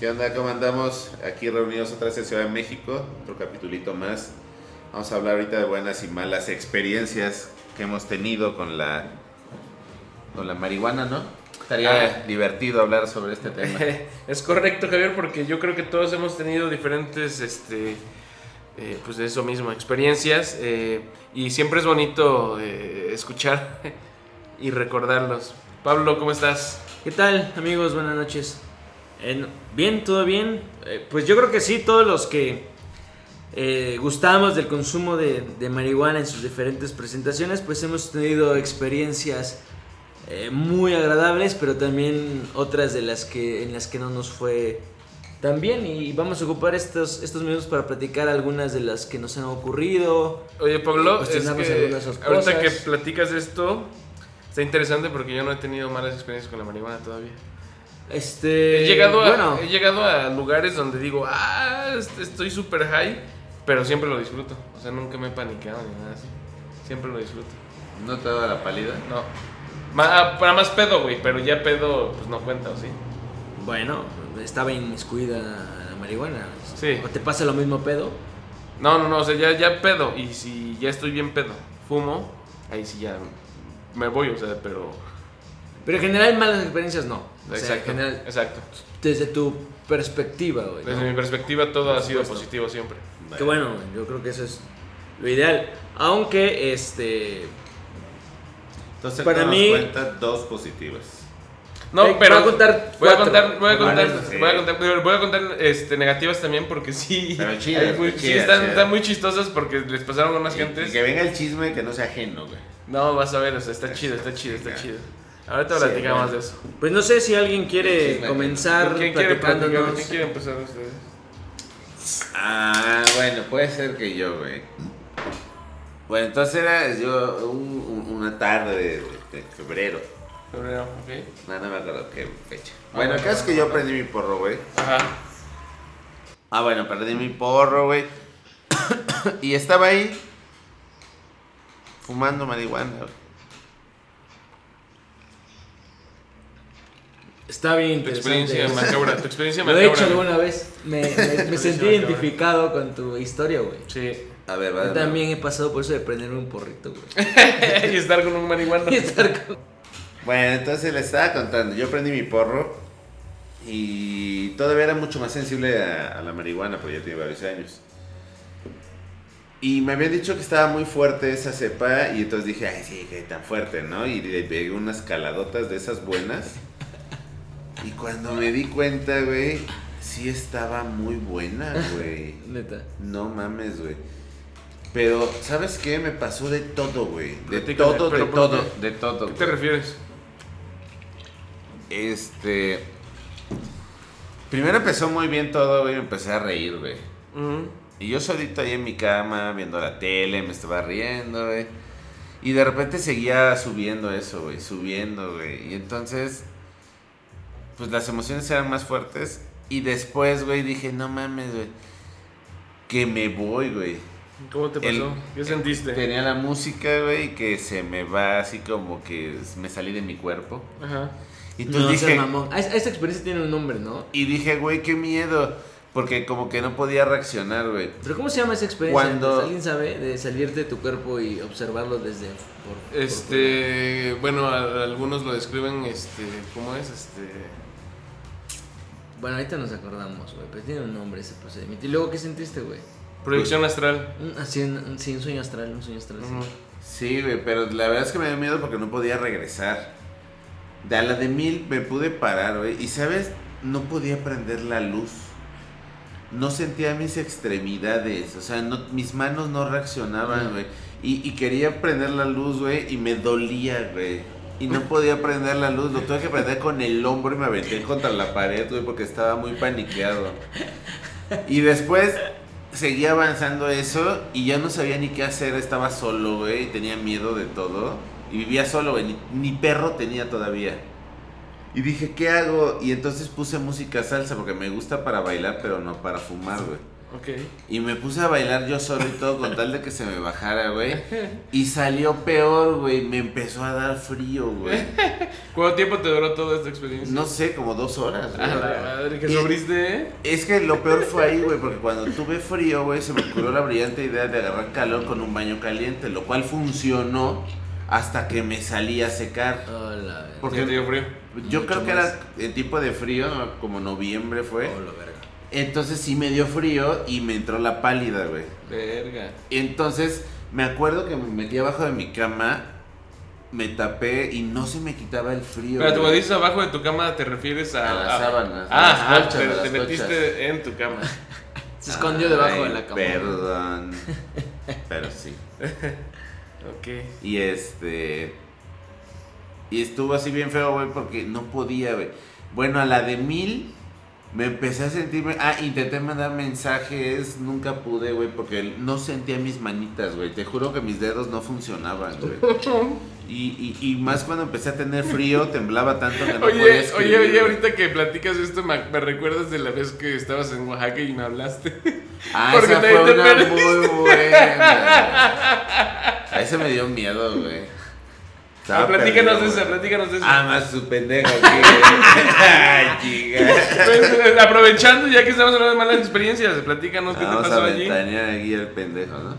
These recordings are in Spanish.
¿Qué onda? ¿Cómo andamos? Aquí reunidos otra vez en Ciudad de México, otro capitulito más. Vamos a hablar ahorita de buenas y malas experiencias que hemos tenido con la, con la marihuana, ¿no? Estaría Ah. divertido hablar sobre este tema. Es correcto, Javier, porque yo creo que todos hemos tenido diferentes, este, eh, pues de eso mismo, experiencias. eh, y siempre es bonito eh, escuchar y recordarlos. Pablo, ¿cómo estás? ¿Qué tal, amigos? Buenas noches. En- bien, todo bien. Eh, pues yo creo que sí, todos los que eh, gustamos del consumo de, de marihuana en sus diferentes presentaciones, pues hemos tenido experiencias eh, muy agradables, pero también otras de las que en las que no nos fue tan bien. Y vamos a ocupar estos, estos minutos para platicar algunas de las que nos han ocurrido. Oye, Pablo, es que ahorita que platicas esto, está interesante porque yo no he tenido malas experiencias con la marihuana todavía. Este, He llegado, a, bueno, he llegado a lugares donde digo, ah, est- estoy super high, pero siempre lo disfruto. O sea, nunca me he paniqueado ni nada así. Siempre lo disfruto. ¿No te da la pálida? No. Ma- ah, para más pedo, güey, pero ya pedo, pues no cuenta, ¿o sí? Bueno, estaba inmiscuida la marihuana. Sí. ¿O te pasa lo mismo pedo? No, no, no, o sea, ya, ya pedo. Y si ya estoy bien pedo, fumo, ahí sí ya me voy, o sea, pero. Pero en general malas experiencias no. O sea, en Exacto. general, Exacto. desde tu perspectiva, güey. ¿no? Desde mi perspectiva, todo ha sido supuesto. positivo siempre. Que bueno, yo creo que eso es lo ideal. Aunque, este... Entonces, Para mí- cuenta dos positivas. No, pero voy a contar voy a contar, voy a contar, voy a contar, voy a contar, este, negativas también porque sí, Pero chidas, hay muy- chidas, sí están, chidas. están muy chistosas porque les pasaron a unas Y, gentes. y que venga el chisme que no sea ajeno, güey. No, vas a ver, o sea, está chido, está chido, está chido. Ahorita Sí, platicamos bueno. de eso. Pues no sé si alguien quiere comenzar ¿Quién quiere platicar? platicándonos. ¿Quién quiere empezar de ustedes? Ah, bueno, puede ser que yo, güey. Bueno, entonces era yo un- un- una tarde de, de febrero. Febrero, ok. No, no me acuerdo qué fecha. Bueno, el caso es que yo prendí mi porro, güey. Ajá. Ah, bueno, prendí mi porro, güey. y estaba ahí fumando marihuana, güey. Está bien Tu experiencia macabra, tu experiencia Lo he macabra. hecho alguna vez. Me, me- me sentí macabra. identificado con tu historia, güey. Sí. A ver, Yo vale. también he pasado por eso de prenderme un porrito, güey. y estar con un marihuana. Y estar con- Bueno, entonces le estaba contando. Yo prendí mi porro y todavía era mucho más sensible a, a la marihuana, porque ya tenía varios años. Y me habían dicho que estaba muy fuerte esa cepa y entonces dije, ay, sí, que tan fuerte, ¿no? Y le pegué unas caladotas de esas buenas. Y cuando me di cuenta, güey, sí estaba muy buena, güey. Neta. No mames, güey. Pero, ¿sabes qué? Me pasó de todo, güey. De Platícame, todo, de pero ¿por todo, de todo. ¿Qué te güey. refieres? Este. Primero empezó muy bien todo, güey. Me empecé a reír, güey. Ujú. Y yo solito ahí en mi cama, viendo la tele, me estaba riendo, güey. Y de repente seguía subiendo eso, güey. Subiendo, güey. Y entonces. Pues las emociones eran más fuertes. Y después, güey, dije, no mames, güey. Que me voy, güey. ¿Cómo te pasó? El- ¿Qué sentiste? Tenía la música, güey, que se me va así como que me salí de mi cuerpo. Ajá. Y No, entonces seas dije, mamón. Ah, Esta experiencia tiene un nombre, ¿no? y dije, güey, qué miedo. Porque como que no podía reaccionar, güey. ¿Pero cómo se llama esa experiencia? Cuando- ¿Alguien sabe? De salirte de tu cuerpo y observarlo desde... Por, por Este, bueno, a- algunos lo describen, este, ¿cómo es? Este, Bueno, ahorita nos acordamos, güey, pero tiene un nombre ese procedimiento. ¿Y luego qué sentiste, güey? proyección astral. Un- Así, un, sí, un sueño astral, un sueño astral. sí. Ujú. Sí, güey, pero la verdad es que me dio miedo porque no podía regresar. De a la de mil me pude parar, güey. Y sabes, no podía prender la luz. No sentía mis extremidades. O sea, no, mis manos no reaccionaban, güey. Y, y quería prender la luz, güey, y me dolía, güey. Y no podía prender la luz. Lo tuve que prender con el hombro y me aventé contra la pared, güey, porque estaba muy paniqueado. Y después seguía avanzando eso y ya no sabía ni qué hacer. Estaba solo, güey, y tenía miedo de todo. Y vivía solo, güey, ni, ni perro tenía todavía. Y dije, ¿qué hago? Y entonces puse música salsa porque me gusta para bailar, pero no para fumar, güey. Ok. Y me puse a bailar yo solo y todo con tal de que se me bajara, güey. Y salió peor, güey. Me empezó a dar frío, güey. ¿Cuánto tiempo te duró toda esta experiencia? No sé, como dos horas, A güey. la madre, que Y- sobriste, ¿eh? Es que lo peor fue ahí, güey, porque cuando tuve frío, güey, se me ocurrió la brillante idea de agarrar calor con un baño caliente, lo cual funcionó hasta que me salí a secar. Hola. Porque ¿Por qué te dio frío? yo Mucho creo que más. era el tipo de frío, como noviembre fue. Hola, verga. Entonces sí me dio frío y me entró la pálida, güey. Verga. Entonces me acuerdo que me metí abajo de mi cama, me tapé y no se me quitaba el frío. Pero cuando dices abajo de tu cama te refieres a... A las sábanas, a Ah, las ajá, colchas, te, a las te metiste colchas. en tu cama. Se escondió debajo de la cama. Perdón. Pero sí. Ok. Y este. Y estuvo así bien feo, güey, porque no podía, güey. Bueno, a la de mil me empecé a sentirme. Ah, intenté mandar mensajes, nunca pude, güey, porque no sentía mis manitas, güey. Te juro que mis dedos no funcionaban, güey. Y, y, y más cuando empecé a tener frío, temblaba tanto que no podía Oye, escribir. oye, oye, ahorita que platicas esto, me, me recuerdas de la vez que estabas en Oaxaca y me hablaste. Ah, porque esa fue una muy buena. A ese me dio miedo, güey. Estaba Ah, platícanos perdido, güey. platícanos de eso. Ah, más su pendejo. Ay. Pues, aprovechando, ya que estamos hablando de malas experiencias, platícanos qué Vamos te a pasó allí. ventanear aquí el pendejo, ¿no?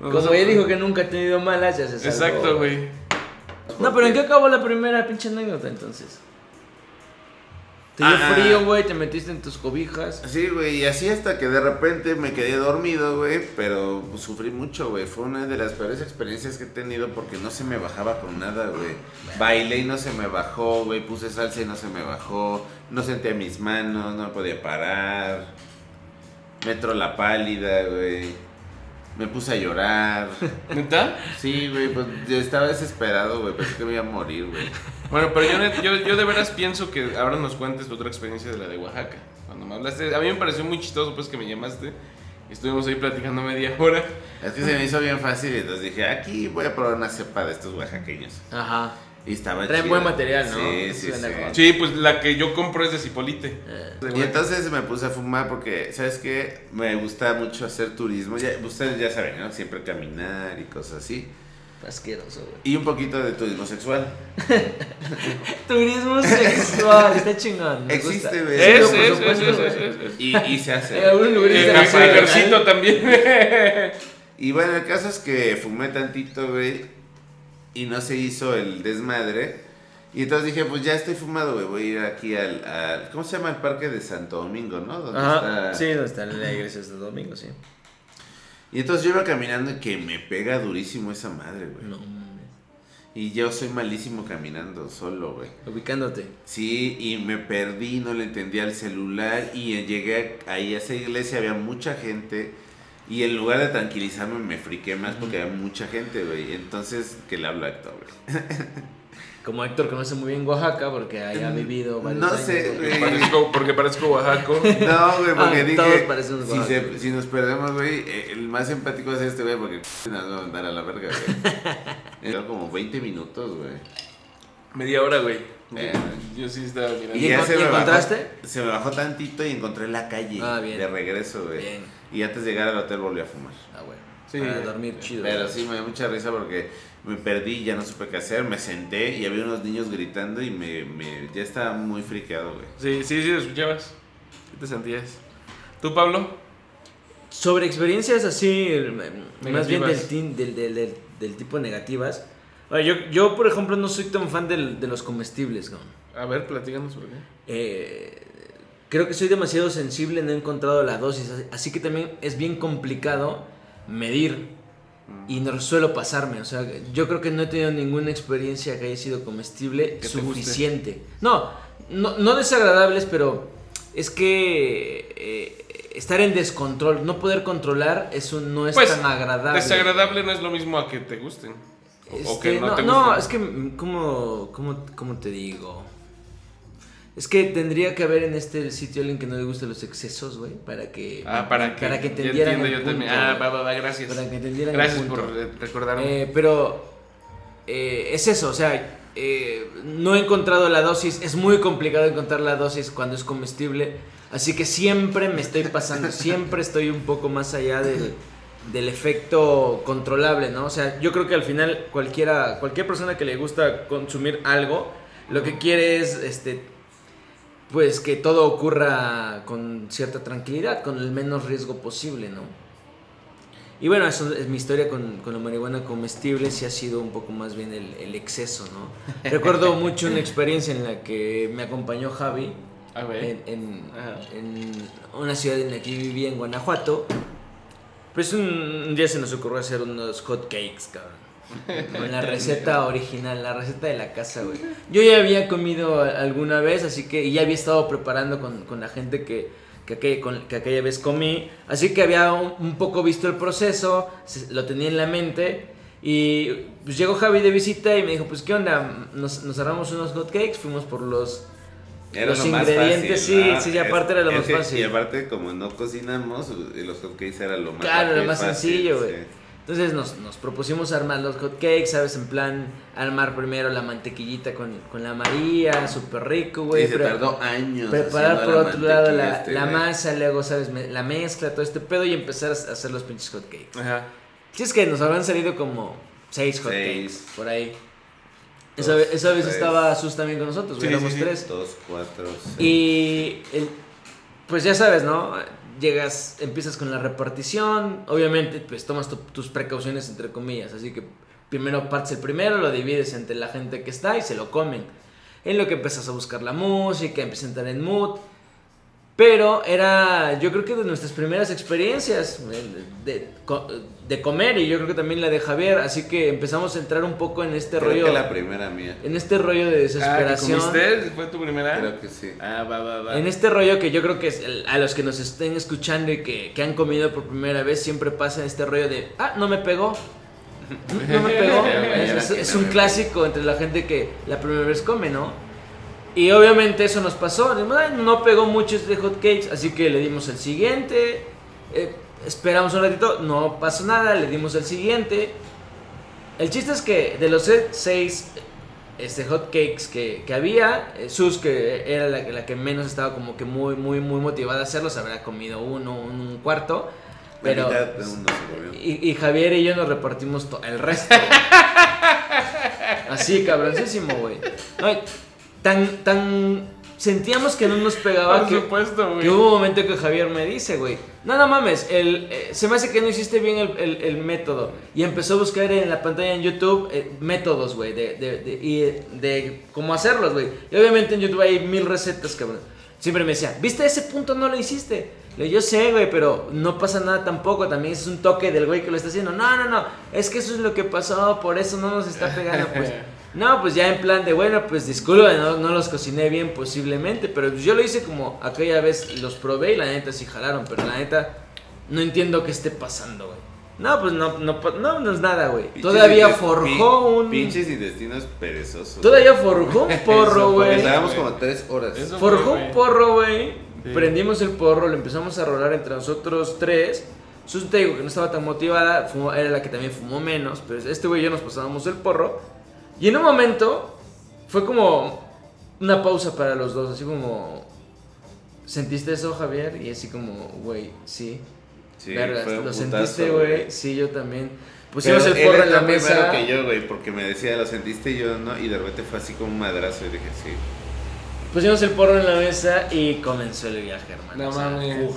Como ella dijo que nunca ha tenido malas, ya se salvó. Exacto, güey. No, pero ¿en qué acabó la primera pinche anécdota entonces? Te dio frío, güey, te metiste en tus cobijas. Sí, güey, y así hasta que de repente me quedé dormido, güey, pero pues, sufrí mucho, güey. Fue una de las peores experiencias que he tenido porque no se me bajaba con nada, güey. Bailé y no se me bajó, güey. Puse salsa y no se me bajó. No sentía mis manos, no me podía parar. Me entró la pálida, güey. Me puse a llorar. ¿Neta? Sí, güey, pues yo estaba desesperado, güey. Pensé que me iba a morir, güey. Bueno, pero yo, yo, yo de veras pienso que ahora nos cuentes tu otra experiencia de la de Oaxaca. Cuando me hablaste, a mí me pareció muy chistoso pues que me llamaste. y Estuvimos ahí platicando media hora. Es que se me hizo bien fácil, entonces dije, aquí voy a probar una cepa de estos oaxaqueños. Ajá. Y estaba Traen buen material, ¿no? Sí, sí, sí. Sí, pues la que yo compro es de Cipolite. Eh, Y entonces me puse a fumar porque, ¿sabes qué? Me gusta mucho hacer turismo. Ya, ustedes ya saben, ¿no? Siempre caminar y cosas así. Asqueroso, güey. Y un poquito de turismo sexual. Turismo sexual, está chingón. me Existe, güey. Sí, Es, por es, es, supuesto, es, güey. es, es, es. Y, y se hace. En Eh, de el ejercito también. Y bueno, el caso es que fumé tantito, güey. Y no se hizo el desmadre. Y entonces dije, pues ya estoy fumado, güey. Voy a ir aquí al, al- ¿Cómo se llama el parque de Santo Domingo, no? Donde Ajá, está- sí, donde está la iglesia este domingo, sí. Y entonces yo iba caminando y que me pega durísimo esa madre, güey. No, mames. Y yo soy malísimo caminando solo, güey. Ubicándote. Sí, y me perdí, no le entendía el celular y llegué ahí a esa iglesia, había mucha gente y en lugar de tranquilizarme me friqué más porque había mucha gente, güey. Entonces, que le hablo a Héctor, güey. Como Héctor conoce muy bien Oaxaca porque ahí ha vivido varios No años, sé, güey. güey. Parezco- porque parezco oaxaco. No, güey, porque Ah, dije, todos parecemos si, se- si nos perdemos, güey, eh, el más empático es este, güey, porque nos va a mandar a la verga, güey. Era como 20 minutos, güey. Media hora, güey. Eh. Yo sí estaba mirando. ¿Y ya encon- se y me bajó- encontraste? se me bajó tantito y encontré la calle Ah, bien. de regreso, güey. Bien. Y antes de llegar al hotel volví a fumar. Ah, güey. Sí. Para dormir chido. Pero sí me dio mucha risa porque me perdí, ya no supe qué hacer, me senté y había unos niños gritando y me, me- ya estaba muy friqueado, güey. Sí, sí, sí, lo escuchabas. ¿Qué te sentías? ¿Tú, Pablo? Sobre experiencias así, eh, más bien del, Negativas. del, del, del- del tipo negativas. Bueno, yo, yo, por ejemplo, no soy tan fan del- de los comestibles, ¿no? A ver, platícanos por qué. Eh, creo que soy demasiado sensible, no he encontrado la dosis, así que también es bien complicado medir y no suelo pasarme. O sea, yo creo que no he tenido ninguna experiencia que haya sido comestible Que suficiente. No, no, no desagradables, pero es que eh, estar en descontrol, no poder controlar, eso no es Pues, tan agradable. Desagradable no es lo mismo a que te gusten. O, o Este, que no, no, te no, gusten. es que, ¿cómo, cómo, cómo te digo? Es que tendría que haber en este sitio alguien que no le guste los excesos, güey, para que... Ah, para que, para que entendieran entiendo el yo también. punto, Ah, va, va, va, gracias. Para que entendieran el Gracias punto. por eh, recordarme. Eh, pero eh, es eso, o sea, eh, no he encontrado la dosis. Es muy complicado encontrar la dosis cuando es comestible. Así que siempre me estoy pasando, siempre estoy un poco más allá del, del efecto controlable, ¿no? O sea, yo creo que al final cualquiera, cualquier persona que le gusta consumir algo, lo que quiere es, este, pues que todo ocurra con cierta tranquilidad, con el menos riesgo posible, ¿no? Y bueno, eso es mi historia con, con la marihuana comestible, sí ha sido un poco más bien el, el exceso, ¿no? Recuerdo mucho una experiencia en la que me acompañó Javi Ah, en, en- Ajá. en una ciudad en la que vivía en Guanajuato. Pues un, un día se nos ocurrió hacer unos hot cakes, cabrón. Con la receta original, la receta de la casa, güey. Yo ya había comido a- alguna vez, así que y ya había estado preparando con, con la gente que, que, aquella, con- que aquella vez comí. Así que había un, un poco visto el proceso, se- lo tenía en la mente. Y pues llegó Javi de visita y me dijo, pues qué onda, nos, nos armamos unos hot cakes, fuimos por los... Era Los lo más ingredientes, fácil, sí, ¿no? sí, y aparte era lo Es más que- fácil. Y aparte, como no cocinamos, los hotcakes era lo más Claro, lo más fácil, sencillo, güey. sí. Entonces nos, nos propusimos armar los hot cakes, ¿sabes? En plan, armar primero la mantequillita con, con la María, súper rico, güey. Y se tardó años. Preparar por la otro lado la, este, la masa, luego, ¿sabes? Me- La mezcla, todo este pedo y empezar a hacer los pinches hot cakes. Ajá. Si es que nos habrán salido como seis hot Seis. cakes por ahí. Dos, Esa, vez- esa vez estaba Sus también con nosotros, güey, Sí, éramos sí, sí. tres. Dos, cuatro, seis. Y el- pues ya sabes, ¿no? Llegas, empiezas con la repartición, obviamente pues tomas tu- tus precauciones entre comillas, así que primero partes el primero, lo divides entre la gente que está y se lo comen. En lo que empiezas a buscar la música, empiezas a entrar en mood. Pero era, yo creo que de nuestras primeras experiencias de, co- de comer y yo creo que también la de Javier, así que empezamos a entrar un poco en este Creo rollo, que la primera mía. en este rollo de Ah, ¿que desesperación. comiste? ¿Fue tu primera? Creo que sí. Ah, va, va, va. En este rollo que yo creo que es el- a los que nos estén escuchando y que, que han comido por primera vez, siempre pasa este rollo de, ah, no me pegó. No me pegó. es, es- es un clásico entre la gente que la primera vez come, ¿no? Y obviamente eso nos pasó. Dijimos, "Ay, no pegó mucho este hot cakes, así que le dimos el siguiente. eh, esperamos un ratito, no pasó nada, le dimos el siguiente. El chiste es que de los se- seis este, hot cakes que, que había, eh, Sus, que era la, que- la que menos estaba como que muy, muy, muy motivada a hacerlos, habrá comido uno, un, un cuarto. Pero, mitad y, y Javier y yo nos repartimos el resto. Así, cabroncísimo, güey. No, tan, tan. Sentíamos que no nos pegaba Por que, supuesto, güey. que hubo un momento que Javier me dice, güey. No, no mames, el, eh, se me hace que no hiciste bien el, el- el método. Y empezó a buscar en la pantalla en YouTube eh, métodos, güey, de, de, de, y, eh, de cómo hacerlos, güey. Y obviamente en YouTube hay mil recetas, cabrón. Siempre me decía, ¿viste ese punto no lo hiciste? Le yo sé, güey, pero no pasa nada tampoco. También es un toque del güey que lo está haciendo. No, no, no. Es que eso es lo que pasó, por eso no nos está pegando, pues. No, pues ya en plan de, bueno, pues disculpa, no, no los cociné bien posiblemente, pero yo lo hice como aquella vez los probé y la neta sí jalaron, pero la neta no entiendo qué esté pasando, güey. No, pues no, no, no, no es nada, güey. Todavía forjó un... Pinches intestinos perezosos. Todavía forjó un porro, güey. Estábamos como tres horas. Eso- Forjó güey. un porro, güey. Sí. Prendimos el porro, lo empezamos a rolar entre nosotros tres. Sus te digo que no estaba tan motivada, fumó- era la que también fumó menos, pero este güey y yo nos pasábamos el porro. Y en un momento fue como una pausa para los dos, así como... ¿Sentiste eso, Javier? Y así como, güey, sí. Sí, Vergas, fue un ¿lo putazo, sentiste, güey? Sí, yo también. Pero Pusimos el porro en la mesa. que yo, güey, porque me decía, lo sentiste y yo no, y de repente fue así como un madrazo y dije, sí. Pusimos el porro en la mesa y comenzó el viaje, hermano. No O sea, mames. uf,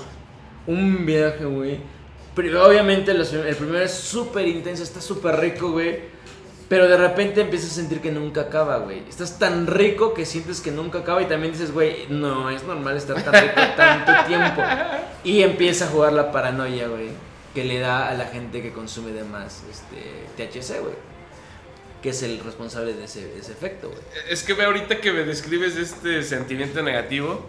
un viaje, güey. Pero obviamente los- el primero es súper intenso, está súper rico, güey. Pero de repente empiezas a sentir que nunca acaba, güey. Estás tan rico que sientes que nunca acaba y también dices, güey, no es normal estar tan rico tanto tiempo. Y empieza a jugar la paranoia, güey, que le da a la gente que consume de más este, THC, güey. Que es el responsable de ese, ese efecto, güey. Es que ve ahorita que me describes este sentimiento negativo.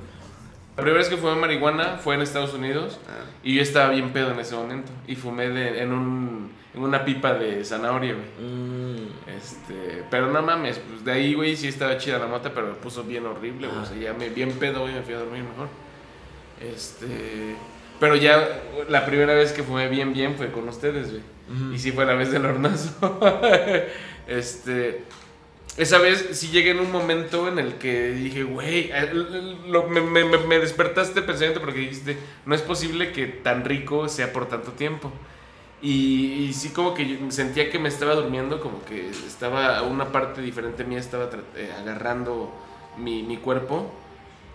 La primera vez que fumé marihuana fue en Estados Unidos Ah. y yo estaba bien pedo en ese momento. Y fumé de- en, un, una pipa de zanahoria, güey. Mm. Este, pero no mames, pues de ahí, güey, sí estaba chida la mota, pero me puso bien horrible, güey. Ah. O sea, ya me, bien pedo, güey, me fui a dormir mejor. Este, pero ya la primera vez que fumé bien, bien fue con ustedes, güey. Y sí fue la vez del hornazo. este, esa vez sí llegué en un momento en el que dije, güey, eh, me- me- me despertaste pensamiento porque dijiste, no es posible que tan rico sea por tanto tiempo. Y, y sí como que yo sentía que me estaba durmiendo, como que estaba una parte diferente mía estaba eh, agarrando mi, mi cuerpo.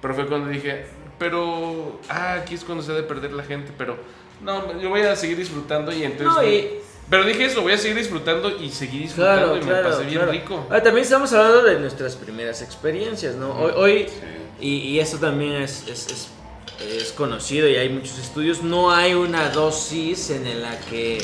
Pero fue cuando dije, pero, ah, aquí es cuando se ha de perder la gente, pero no, yo voy a seguir disfrutando y entonces... No, y- Pero dije eso, voy a seguir disfrutando y seguí disfrutando Claro, y me claro, pasé bien claro. rico. Ah, también estamos hablando de nuestras primeras experiencias, ¿no? Hoy, hoy Sí. y, y eso también es, es, es- es conocido y hay muchos estudios, no hay una dosis en la que...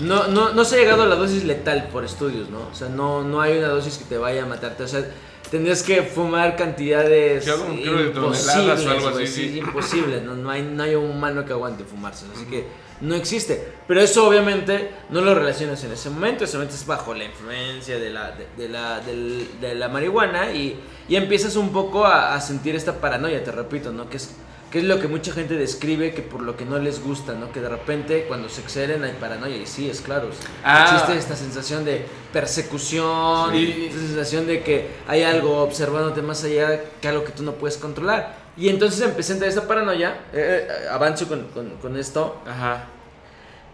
No, no, no se ha llegado a la dosis letal por estudios, ¿no? O sea, no, no hay una dosis que te vaya a matarte. O sea, tendrías que fumar cantidades Sí, algo, creo, de toneladas o imposibles, algo así, sí, sí. imposible. No, no, hay, no hay un humano que aguante fumarse. Así que no existe. Pero eso obviamente no lo relacionas en ese momento. Ese momento es bajo la influencia de la, de, de la, del- de la marihuana y, y empiezas un poco a, a sentir esta paranoia, te repito, ¿no? Que es, que es lo que mucha gente describe que por lo que no les gusta, ¿no? Que de repente cuando se exceden hay paranoia. Y sí, es claro. Ah. Existe esta sensación de persecución, Sí. esta sensación de que hay algo observándote más allá que algo que tú no puedes controlar. Y entonces empecé a entrar esa paranoia. eh, eh, avanzo con, con- con esto. Ajá.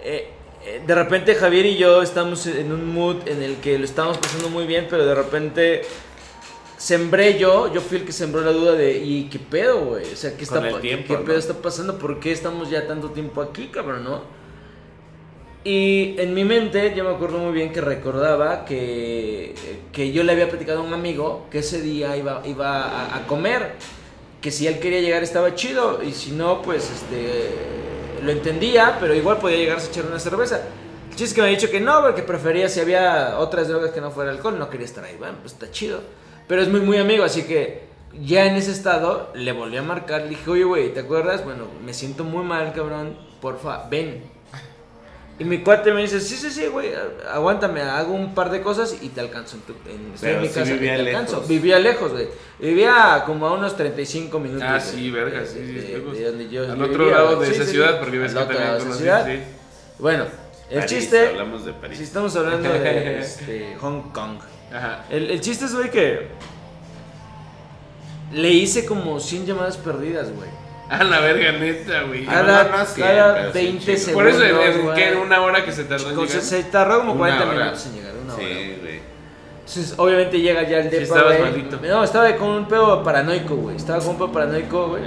Eh, eh, de repente Javier y yo estamos en un mood en el que lo estamos pasando muy bien, pero de repente sembré yo, yo fui el que sembró la duda de, ¿y qué pedo, güey? O sea, ¿qué, está, tiempo, ¿qué ¿no? pedo está pasando? ¿Por qué estamos ya tanto tiempo aquí, cabrón, no? Y en mi mente yo me acuerdo muy bien que recordaba que, que yo le había platicado a un amigo que ese día iba, iba a, a comer, que si él quería llegar estaba chido y si no, pues este lo entendía, pero igual podía llegarse a echar una cerveza. El chiste es que me ha dicho que no, porque prefería si había otras drogas que no fuera alcohol, no quería estar ahí. Bueno, pues está chido. Pero es muy, muy amigo, así que ya en ese estado le volví a marcar. Le dije, oye, güey, ¿te acuerdas? Bueno, me siento muy mal, cabrón. Porfa, ven. Y mi cuate me dice, sí, sí, sí, güey, aguántame, hago un par de cosas y te alcanzo en, tu, en, estoy en Pero mi sí casa vivía te alcanzo. lejos. Vivía lejos, güey. Vivía como a unos 35 minutos. Ah, de- sí, verga, de- sí, sí, de- lejos. de donde yo- Al otro vivía, lado de Sí, esa sí, ciudad, sí. porque ves que también conocí, sí. Bueno, el París, chiste, Hablamos de París. si estamos hablando de este, Hong Kong. Ajá. El, el chiste es, güey, que le hice como 100 llamadas perdidas, güey. Ah, la verga, neta, güey. Cada, no, no, sí, cada pero sí, 20 chico. segundos. Por eso. ¿qué? ¿En una hora que se tardó en llegar? se tardó como Una 40 hora. minutos en llegar, una hora. Sí, güey. Entonces, obviamente llega ya el Sí, depa, estabas güey. malito. No, estaba con un pedo paranoico, güey. Estaba con un pedo paranoico, güey.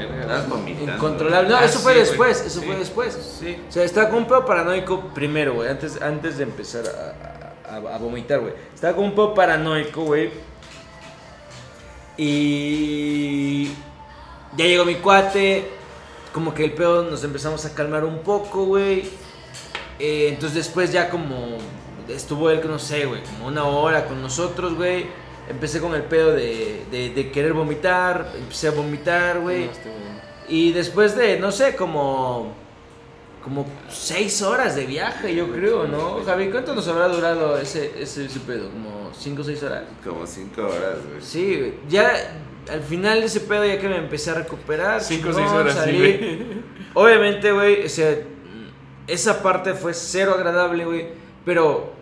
Incontrolable. No, Ah, eso fue sí, después, eso Sí. fue después. Sí. O sea, estaba con un pedo paranoico primero, güey, antes, antes de empezar a, a- a vomitar, güey. Estaba con un pedo paranoico, güey. Y ya llegó mi cuate, como que el pedo nos empezamos a calmar un poco, güey. Eh, entonces después ya como estuvo él, no sé, güey, como una hora con nosotros, güey. Empecé con el pedo de, de, de querer vomitar, empecé a vomitar, güey. No. Y después de, no sé, como. Como seis horas de viaje, yo creo, ¿no? Javi, ¿cuánto nos habrá durado ese, ese, ese pedo? ¿Como cinco o seis horas? Como cinco horas, güey. Sí, güey. Ya al final de ese pedo, ya que me empecé a recuperar. Cinco o seis horas, sí, güey. Obviamente, güey, o sea, esa parte fue cero agradable, güey. Pero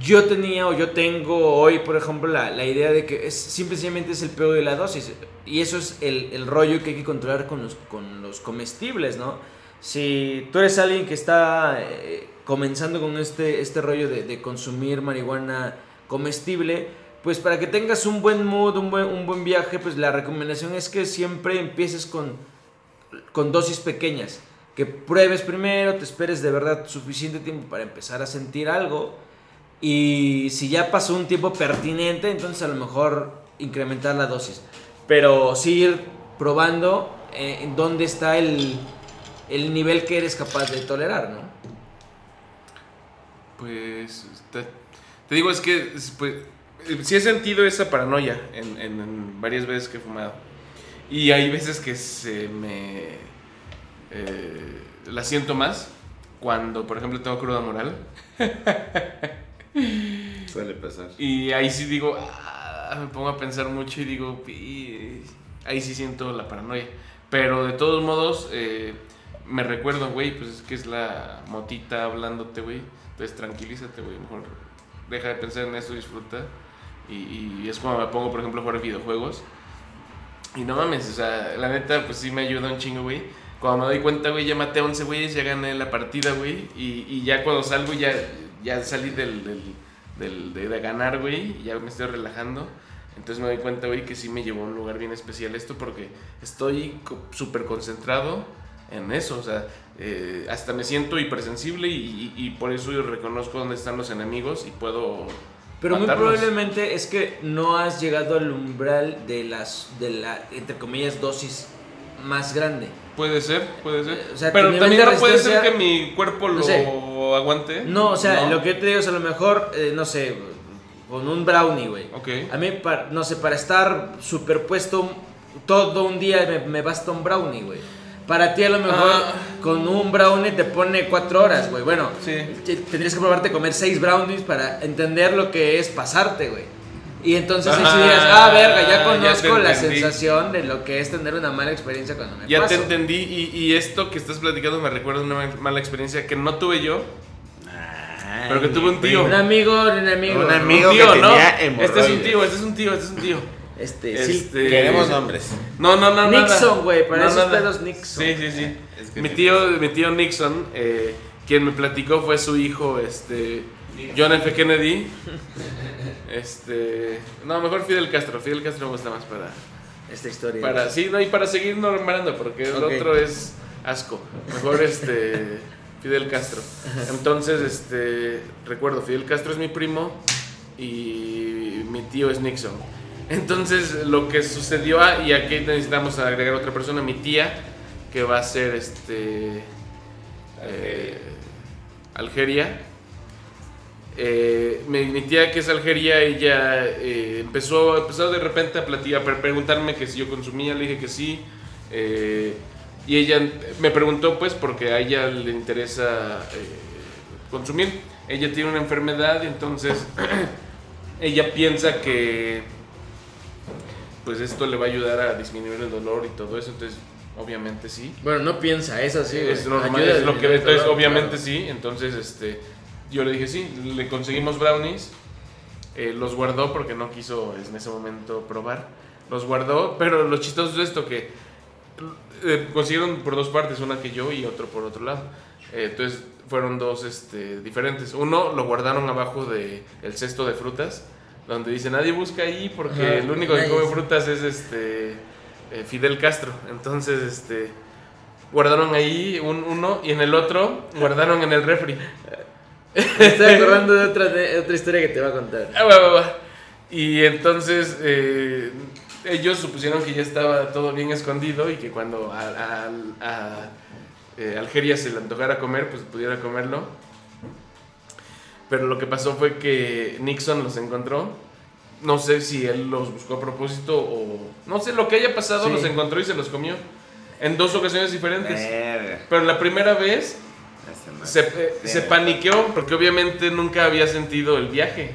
yo tenía o yo tengo hoy, por ejemplo, la, la idea de que es, simplemente es el peor de la dosis. Y eso es el, el rollo que hay que controlar con los, con los comestibles, ¿no? Si tú eres alguien que está eh, comenzando con este, este rollo de, consumir marihuana comestible, pues para que tengas un buen mood, un buen, un buen viaje, pues la recomendación es que siempre empieces con, con dosis pequeñas. Que pruebes primero, te esperes de verdad suficiente tiempo para empezar a sentir algo. Y si ya pasó un tiempo pertinente, entonces a lo mejor incrementar la dosis. Pero sí probando eh, dónde está el, el nivel que eres capaz de tolerar, ¿no? Pues te, te digo, es que es, pues, eh, sí he sentido esa paranoia en, en- en varias veces que he fumado. Y hay veces que se me... eh, la siento más cuando, por ejemplo, tengo cruda moral. Suele pasar. Y ahí sí digo, ah, me pongo a pensar mucho y digo, ahí sí siento la paranoia. Pero de todos modos, eh, me recuerdo, güey, pues es que es la motita hablándote, güey. Entonces tranquilízate, güey, mejor deja de pensar en eso, disfruta. y, y es cuando me pongo, por ejemplo, a jugar videojuegos. Y no mames, o sea, la neta, pues sí me ayuda un chingo, güey. Cuando me doy cuenta, güey, ya maté 11 güeyes, ya gané la partida, güey. Y, ya cuando salgo, ya, ya salí del, del, de, de ganar, güey. Ya me estoy relajando. Entonces me doy cuenta, güey, que sí me llevó a un lugar bien especial esto porque estoy súper concentrado en eso. O sea, eh, hasta me siento hipersensible y, y, y por eso yo reconozco dónde están los enemigos y puedo. Pero muy probablemente es que no has llegado al umbral de las de la entre comillas dosis más grande. Puede ser, puede ser. O sea, Pero también no puede ser que mi cuerpo No lo sé. aguante. No, o sea, lo que yo te digo es a lo mejor, eh, no sé, con un brownie, güey. Ok. A mí, pa- no sé, para estar superpuesto todo un día me, me basta un brownie, güey. Para ti a lo mejor Ah. con un brownie te pone cuatro horas, güey. Bueno, Sí. tendrías que probarte a comer seis brownies para entender lo que es pasarte, güey. Y entonces ahí sí Ajá, dirías, ah, verga, ya conozco la entendí. sensación de lo que es tener una mala experiencia cuando me Ya paso. te entendí y, y esto que estás platicando me recuerda una ma- mala experiencia que no tuve yo, Ay, Pero que tuvo un tío. Un amigo, un amigo. Un amigo. un tío, que ¿no? tenía Este es un tío, este es un tío, este es un tío. Este, sí. Este- Queremos nombres. No, no, no. Nixon, güey, para No, esos nada. pedos Nixon. Sí, sí, sí. Es que mi tío, mi tío Nixon, eh, quien me platicó fue su hijo, este, John F. Kennedy. Este, no, mejor Fidel Castro. Fidel Castro me gusta más para, Esta historia. para, sí, no, y para seguir nombrando, porque el otro es asco. Mejor este, Fidel Castro. Entonces, este, recuerdo, Fidel Castro es mi primo y mi tío es Nixon. Entonces, lo que sucedió, ah, y aquí necesitamos agregar otra persona, mi tía, que va a ser este. eh, Algeria. Eh, mi, tía que es Algeria, ella eh, empezó, empezó de repente a platicar, a preguntarme que si yo consumía, le dije que sí. y ella me preguntó pues porque a ella le interesa consumir. Ella tiene una enfermedad entonces ella piensa que pues esto le va a ayudar a disminuir el dolor y todo eso. Entonces obviamente sí. Bueno, no piensa, es así. es normal, es lo que entonces dolor, obviamente claro. sí, entonces este yo le dije sí, le conseguimos brownies, eh, los guardó porque no quiso en ese momento probar, los guardó, pero lo chistoso es esto que eh, consiguieron por dos partes, una que yo y otro por otro lado, Eh, entonces fueron dos este, diferentes, uno lo guardaron abajo de el cesto de frutas, donde dice nadie busca ahí porque Ajá, el único que come frutas es este eh, Fidel Castro, entonces este guardaron ahí un, uno y en el otro guardaron en el refri. Me estoy acordando de otra, de otra historia que te voy a contar. Ah, va, va, va. Y entonces eh, ellos supusieron que ya estaba todo bien escondido y que cuando a, a- a, eh, Algeria se le antojara comer, pues pudiera comerlo. Pero lo que pasó fue que Nixon los encontró. No sé si él los buscó a propósito o... No sé lo que haya pasado, Sí. los encontró y se los comió. En dos ocasiones diferentes. Pero la primera vez se, eh, se paniqueó porque obviamente nunca había sentido el viaje.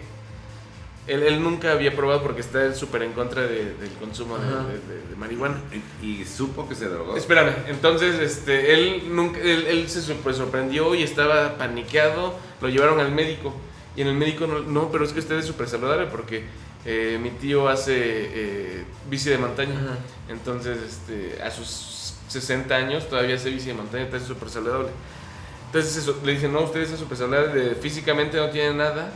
Él, él nunca había probado porque está súper en contra de- del consumo de, Ajá. de- de- de marihuana. Y, y supo que se drogó. Espérame, entonces este, él, nunca, él, él se super sorprendió y estaba paniqueado, lo llevaron al médico y en el médico no, no pero es que usted es súper saludable porque eh, mi tío hace eh, bici de montaña, Ajá. entonces este, a sus 60 años todavía hace bici de montaña, está súper saludable. Entonces eso, le dicen, no, usted es súper saludable, físicamente no tiene nada.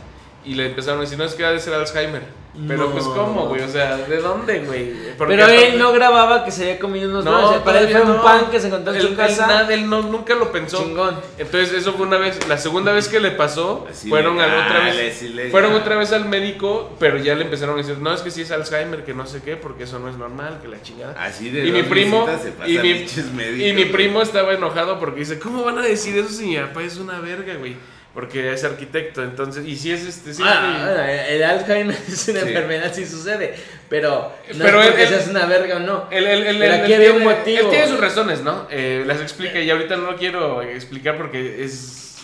Y le empezaron a decir, no, es que ha de ser Alzheimer. Pero No. pues, ¿cómo, güey? O sea, ¿de dónde, güey? Pero él aparte- no grababa que se había comido unos no, brownies. Para él fue un pan que se encontró en Él- su él casa. nada, él no, nunca lo pensó. Chingón. Entonces eso fue una vez, la segunda vez que le pasó, fueron a la otra vez, fueron otra vez al médico, pero ya le empezaron a decir, no es que sí es Alzheimer, que no sé qué, porque eso no es normal, que la chingada. Así de Y mi primo, se y mi, pinches médicos, y mi güey. primo estaba enojado porque dice, ¿cómo van a decir eso si mi papá es una verga, güey? Porque es arquitecto, entonces, y si es este, sí, Ah, el Alzheimer es una Sí. enfermedad, sí sucede. Pero no Pero es él- él- seas una verga o no. Él, él- él- Pero él aquí había un motivo. Él tiene sus razones, ¿no? Eh, las explica y ahorita no lo quiero explicar porque es...